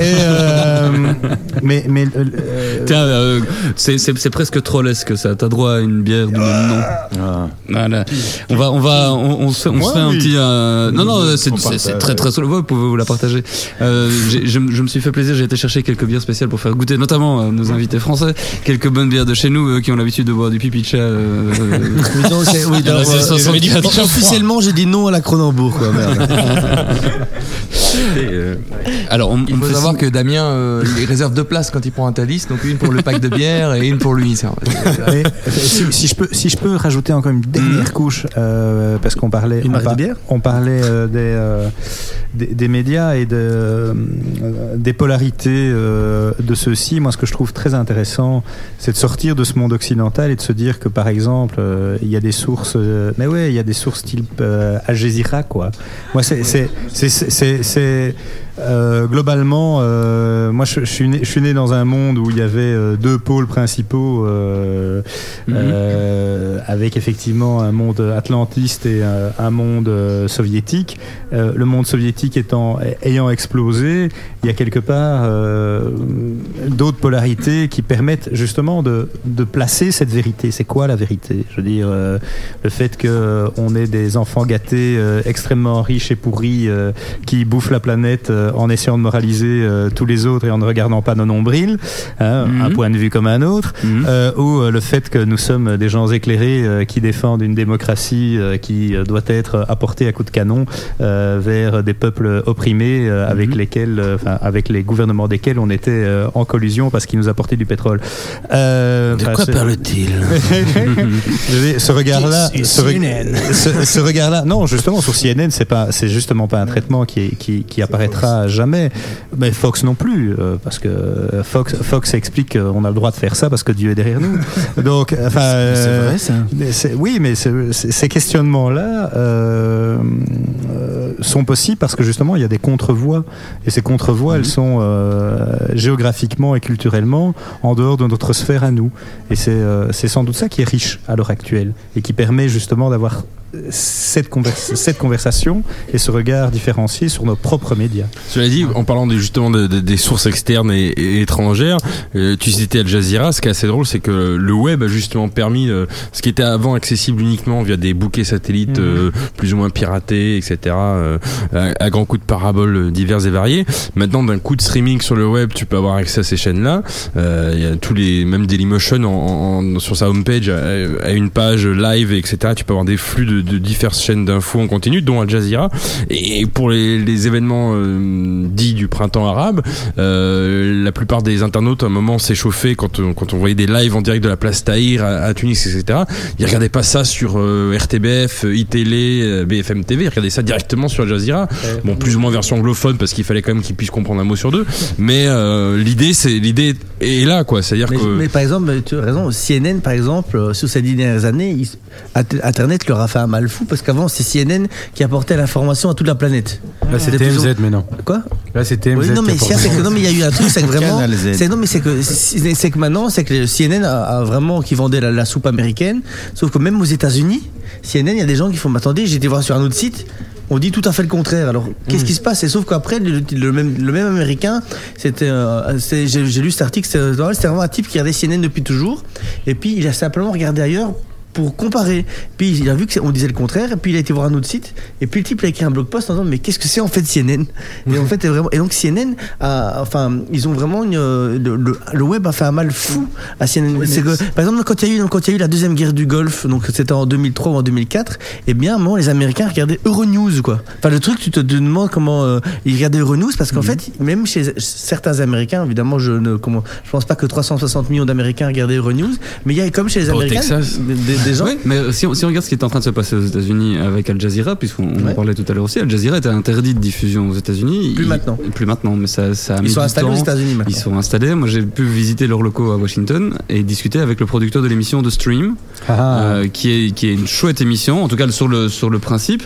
Et, euh, mais mais euh, Tiens, euh, c'est- c'est c'est presque trollesque ça. T'as droit à une bière du même nom. Ah. Voilà. On va, on va, on, on se, on se Moi, fait un oui. petit. euh, non, non, c'est On c'est- c'est partage. très très solo. Vous pouvez vous la partager. Euh, j'ai- je, me- je me suis fait plaisir. J'ai été chercher quelques bières spéciales pour faire goûter, notamment euh, nos invités français, quelques bonnes bières de chez nous euh, qui ont l'habitude de boire du pipi de chat. euh, Oui, donc, c'est- oui, donc, c'est euh, 64. officiellement, j'ai dit non à la Cronenbourg, quoi. Merde. Alors, on, on faut savoir signe- que Damien euh, il réserve deux places quand il prend un Thalys, donc une pour le pack de bière et une pour lui. ça. euh, si, si je peux si je peux rajouter encore une dernière couche euh, parce qu'on parlait Une on, marque de bière on parlait euh, des, euh, des des médias et de euh, des polarités euh, de ceux-ci. Moi, ce que je trouve très intéressant, c'est de sortir de ce monde occidental et de se dire que, par exemple, euh, il y a des sources. euh, mais ouais, il y a des sources type euh, Al Jazeera, quoi. Moi, c'est euh, globalement, euh, moi je, je suis né, je suis né dans un monde où il y avait euh, deux pôles principaux, euh, Mhm. euh, avec effectivement un monde atlantiste et euh, un monde soviétique. Euh, le monde soviétique étant ayant explosé, il y a quelque part euh, d'autres polarités qui permettent justement de, de placer cette vérité. C'est quoi la vérité? Je veux dire, euh, le fait que euh, on ait des enfants gâtés, euh, extrêmement riches et pourris, euh, qui bouffent la planète euh, en essayant de moraliser euh, tous les autres et en ne regardant pas nos nombrils, hein, Mhm. un point de vue comme un autre, Mhm. euh, ou euh, le fait que nous sommes des gens éclairés euh, qui défendent une démocratie euh, qui doit être apportée à coups de canon euh, vers des peuples opprimés euh, avec Mhm. lesquels, euh, enfin, avec les gouvernements desquels on était euh, en collusion parce qu'ils nous apportaient du pétrole. Euh, De quoi parle-t-il ce regard-là, Sur ce, ce regard-là, non, justement sur CNN, c'est pas, c'est justement pas un traitement qui, qui, qui apparaîtra jamais. Mais Fox non plus, euh, parce que Fox, Fox explique qu'on a le droit de faire ça parce que Dieu est derrière nous. Donc, enfin, C'est euh, vrai, ça. oui, mais ces questionnements-là euh, euh, sont possibles parce que justement, il y a des contre-voies. Et ces contre-voies, elles sont euh, géographiquement et culturellement en dehors de notre sphère à nous. Et c'est euh, c'est sans doute ça qui est riche à l'heure actuelle et qui permet justement d'avoir cette, cette conversation et ce regard différencié sur nos propres médias. Cela dit, en parlant de- justement de- de- des sources externes et, et étrangères, euh, tu citais Al Jazeera. Ce qui est assez drôle, c'est que le web a justement permis euh, ce qui était avant accessible uniquement via des bouquets satellites Mhm. euh, plus ou moins piratés, etc. à, à grands coups de paraboles divers et variés. Maintenant, d'un coup de streaming sur le web, tu peux avoir accès à ces chaînes-là. Il y a tous les, même Dailymotion en, en- en- sur sa homepage a, a une page live, etc. Tu peux avoir des flux de, de diverses chaînes d'infos en continu, dont Al Jazeera. Et pour les, les événements euh, dits du printemps arabe, euh, la plupart des internautes à un moment s'échauffaient quand on, quand on voyait des lives en direct de la place Tahrir à, à Tunis, etc. Ils regardaient pas ça sur euh, RTBF, euh, iTélé, euh, BFM TV, ils regardaient ça directement sur Al Jazeera. Bon, plus ou moins version anglophone parce qu'il fallait quand même qu'ils puissent comprendre un mot sur deux. Mais euh, l'idée, c'est l'idée est là, quoi. C'est-à-dire Mais, que mais par exemple, tu as raison, CNN, par exemple, euh, sur ces dix dernières années, Internet leur a fait un mal fou parce qu'avant, c'est CNN qui apportait l'information à toute la planète. Là, C'était plus TMZ, mais non. Quoi? Là, c'est TMZ. Oui, non, mais c'est que non, mais il y a eu un truc, c'est que vraiment, c'est non, mais c'est que c'est que maintenant, c'est que le CNN a, a vraiment qui vendait la, la soupe américaine, sauf que même aux États-Unis, CNN, il y a des gens qui font, mais attendez, j'ai été voir sur un autre site. On dit tout à fait le contraire. Alors, qu'est-ce qui se passe? Et sauf qu'après, le, le même, le même américain, c'était, euh, j'ai lu cet article, c'était c'était vraiment un type qui regardait CNN depuis toujours, et puis il a simplement regardé ailleurs pour comparer. Puis il a vu qu'on disait le contraire, et puis il a été voir un autre site, et puis le type il a écrit un blog post en disant mais qu'est-ce que c'est en fait CNN Et en fait vraiment et donc CNN, a, enfin ils ont vraiment une, euh, le, le- le web a fait un mal fou à CNN. Que, par exemple quand il y a eu quand il y a eu la deuxième guerre du Golfe, donc c'était en 2003 ou en 2004, et bien à un moment les Américains regardaient Euronews quoi. Enfin le truc tu te demandes comment euh, ils regardaient Euronews parce qu'en fait même chez certains Américains évidemment je ne comment je pense pas que 360 millions d'Américains regardaient Euronews, mais il y a comme chez les Américains Texas. des, des- des gens Oui, mais si on, si on regarde ce qui est en train de se passer aux États-Unis avec Al Jazeera, puisqu'on on en parlait tout à l'heure aussi, Al Jazeera était interdit de diffusion aux États-unis. Plus Il- maintenant. Plus maintenant, mais ça, ça a mis Ils sont du installés aux. États-Unis maintenant. Ils sont installés. Moi, j'ai pu visiter leurs locaux à Washington et discuter avec le producteur de l'émission de Stream, Ah, euh, qui est qui est une chouette émission, en tout cas sur le sur le principe.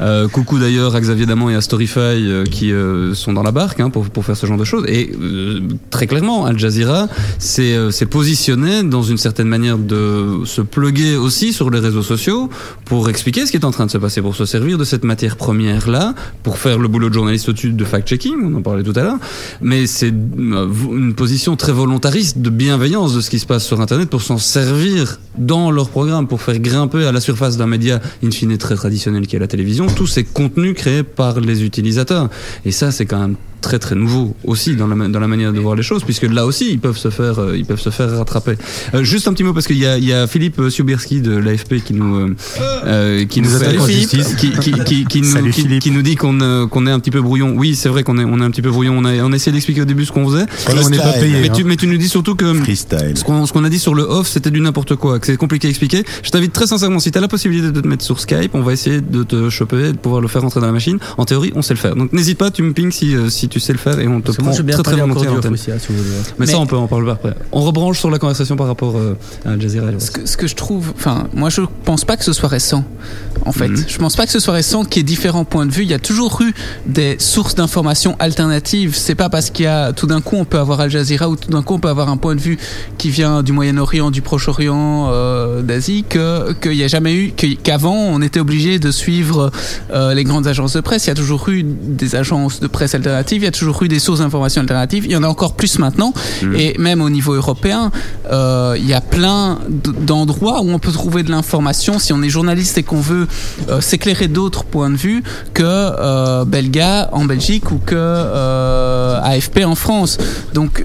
Euh, coucou d'ailleurs à Xavier Damon et à Storyfy euh, qui euh, sont dans la barque hein, pour pour faire ce genre de choses. Et euh, très clairement, Al Jazeera s'est euh, s'est positionné dans une certaine manière de se pluguer aussi sur les réseaux sociaux pour expliquer ce qui est en train de se passer, pour se servir de cette matière première-là, pour faire le boulot de journaliste au-dessus de fact-checking, on en parlait tout à l'heure, mais c'est euh, une position très volontariste de bienveillance de ce qui se passe sur Internet pour s'en servir dans leur programme, pour faire grimper à la surface d'un média in fine très traditionnel qui est la télévision, tous ces contenus créés par les utilisateurs. Et ça, c'est quand même très très nouveau aussi dans la, dans la manière de voir les choses puisque là aussi ils peuvent se faire euh, ils peuvent se faire rattraper Euh, juste un petit mot parce qu'il y a, il y a Philippe euh, Siobierski de l'AFP qui nous euh, euh, qui nous, attaque qui, qui, qui, qui nous, qui, qui nous dit qu'on euh, qu'on est un petit peu brouillon oui c'est vrai qu'on est on est un petit peu brouillon on a on a essayé d'expliquer au début ce qu'on faisait on n'est pas payé, mais hein. tu mais tu nous dis surtout que Freestyle. ce qu'on ce qu'on a dit sur le off, c'était du n'importe quoi, que c'est compliqué à expliquer. Je t'invite très sincèrement, si tu as la possibilité de te mettre sur Skype, on va essayer de te choper de pouvoir le faire rentrer dans la machine. En théorie, on sait le faire. Donc n'hésite pas, tu me pings si, si tu sais le faire et on te prend moi, bien très très volontiers aussi, hein, si vous voulez. Mais, ça, on peut en parler après. On rebranche sur la conversation par rapport euh, à Al Jazeera. et le Ce que, ce que je trouve, enfin, moi je pense pas que ce soit récent. En fait, Mhm. je pense pas que ce soit récent qu'il y ait différents points de vue. Il y a toujours eu des sources d'informations alternatives. C'est pas parce qu'il y a tout d'un coup on peut avoir Al Jazeera ou tout d'un coup on peut avoir un point de vue qui vient du Moyen-Orient, du Proche-Orient, euh, d'Asie, que qu'il y a jamais eu, qu'avant on était obligé de suivre euh, les grandes agences de presse. Il y a toujours eu des agences de presse alternatives. Il y a toujours eu des sources d'informations alternatives. Il y en a encore plus maintenant. Et même au niveau européen, euh, il y a plein d'endroits où on peut trouver de l'information si on est journaliste et qu'on veut euh, s'éclairer d'autres points de vue que euh, Belga en Belgique ou que euh, AFP en France. Donc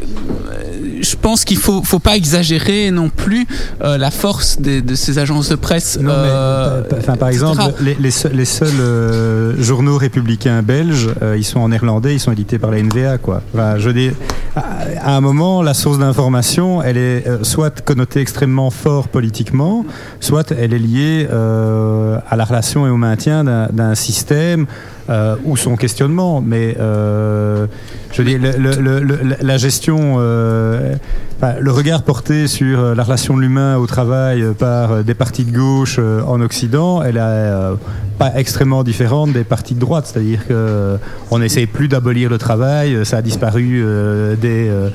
je pense qu'il faut faut pas exagérer non plus euh, la force des- de ces agences de presse. Non, euh, enfin, par etc. exemple, les, les seuls, les seuls, euh, journaux républicains belges, euh, ils sont en néerlandais, ils sont par la NVA, quoi. Je dis, à, un moment, la source d'information, elle est euh, soit connotée extrêmement fort politiquement, soit elle est liée euh, à la relation et au maintien d'un système euh, ou son questionnement. Mais je dis, le- la gestion, le regard porté sur la relation de l'humain au travail par des partis de gauche en Occident, elle euh, pas extrêmement différente des partis de droite. C'est-à-dire que euh, on n'essaye plus d'abolir le travail, euh, ça a disparu euh, des, euh,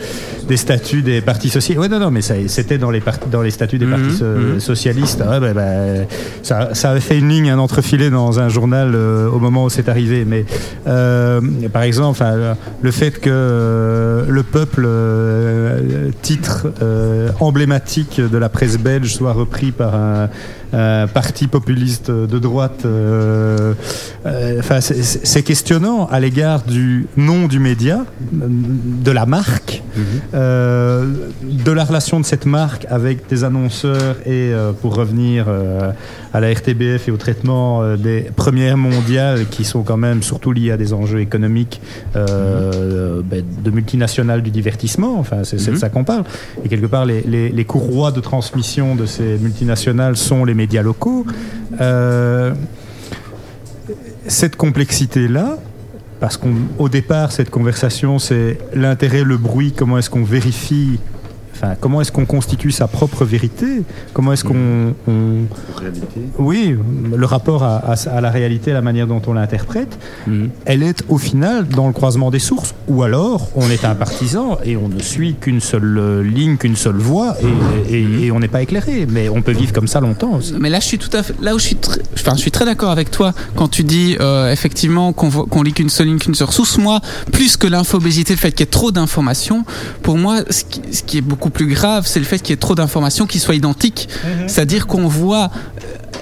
des statuts des partis sociaux. Ouais, non, non, mais ça- c'était dans les, partis- dans les statuts des Mhm, partis so- mhm. socialistes. Ouais, bah, bah, ça, ça avait fait une ligne, un entrefilet dans un journal euh, au moment où c'est arrivé. Mais euh, par exemple, le fait que le peuple, euh, titre euh, emblématique de la presse belge, soit repris par un, un parti populiste de droite, euh, euh, enfin, c'est- questionnant à l'égard du nom du média, de la marque, euh, de la relation de cette marque avec des annonceurs et euh, pour revenir euh, à la RTBF et au traitement euh, des premières mondiales qui sont quand même surtout liées à des enjeux économiques euh, ben, de multinationales du divertissement, enfin c'est de Mhm. ça qu'on parle. Et quelque part les, les, les courroies de transmission de ces multinationales sont les médias locaux. Euh, cette complexité-là, parce qu'au départ, cette conversation, c'est l'intérêt, le bruit, comment est-ce qu'on vérifie, enfin, comment est-ce qu'on constitue sa propre vérité, comment est-ce qu'on... on- Oui, le rapport à, à- à la réalité, la manière dont on l'interprète, Mhm. elle est au final dans le croisement des sources, ou alors on est un partisan et on ne suit qu'une seule euh, ligne, qu'une seule voie, et, et- et on n'est pas éclairé, mais on peut vivre comme ça longtemps aussi. Mais là, je suis tout à fait, là où je suis, très, enfin, je suis très d'accord avec toi quand tu dis euh, effectivement qu'on lit qu'une seule ligne, qu'une seule source. Moi, plus que l'infobésité, le fait qu'il y ait trop d'informations, pour moi, ce qui, ce qui est beaucoup plus grave, c'est le fait qu'il y ait trop d'informations qui soient identiques. C'est-à-dire qu'on voit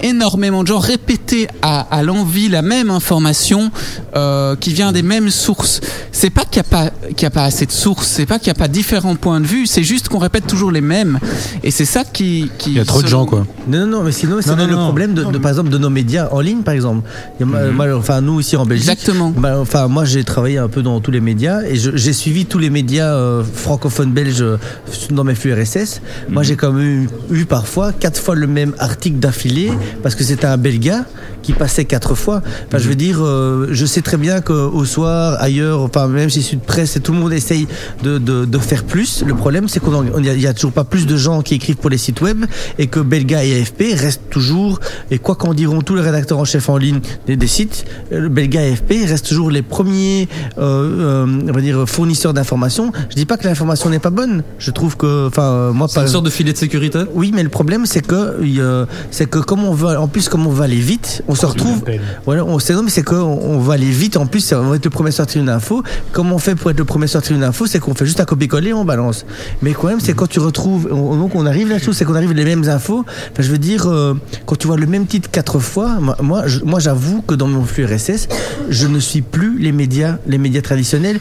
énormément de gens répéter à, à l'envie la même information euh, qui vient des mêmes sources. C'est pas qu'il n'y a pas qu'il y a pas assez de sources, c'est pas qu'il n'y a pas différents points de vue, c'est juste qu'on répète toujours les mêmes. Et c'est ça qui, qui Il y a trop de gens, quoi. Non, non, non, mais sinon, c'est le non. problème de, de, par exemple, de nos médias en ligne, par exemple. Mhm. moi, enfin, nous, ici en Belgique. Exactement. bah, enfin, moi, j'ai travaillé un peu dans tous les médias et j'ai suivi tous les médias euh, francophones belges euh, dans mes flux RSS. Mhm. Moi, j'ai quand même eu, eu parfois quatre fois le même article d'affilée parce que c'était un bel gars qui passait quatre fois. Enfin, je veux dire, euh, je sais très bien qu'au soir, ailleurs, enfin, même chez Sud Presse, tout le monde essaye de, de, de faire plus. Le problème, c'est qu'il n'y a, a toujours pas plus de gens qui écrivent pour les sites web et que Belga et AFP restent toujours, et quoi qu'en diront tous les rédacteurs en chef en ligne des, des sites, euh, Belga et AFP restent toujours les premiers, euh, euh, on va dire, fournisseurs d'informations. Je dis pas que l'information n'est pas bonne. Je trouve que, enfin, moi, C'est une sorte de filet de sécurité? Oui, mais le problème, c'est que, c'est que comme on veut, en plus, comme on va aller vite, on se retrouve. Voilà, on c'est non, mais c'est qu'on on va aller vite. En plus, on va être le premier à sortir une info. Comment on fait pour être le premier à sortir une info? C'est qu'on fait juste un copier-coller et on balance. Mais quand même, c'est quand tu retrouves. on- donc, on arrive là-dessus, c'est qu'on arrive les mêmes infos. Enfin, je veux dire, euh, quand tu vois le même titre quatre fois, moi, moi, je- moi, j'avoue que dans mon flux RSS, je ne suis plus les médias, les médias traditionnels.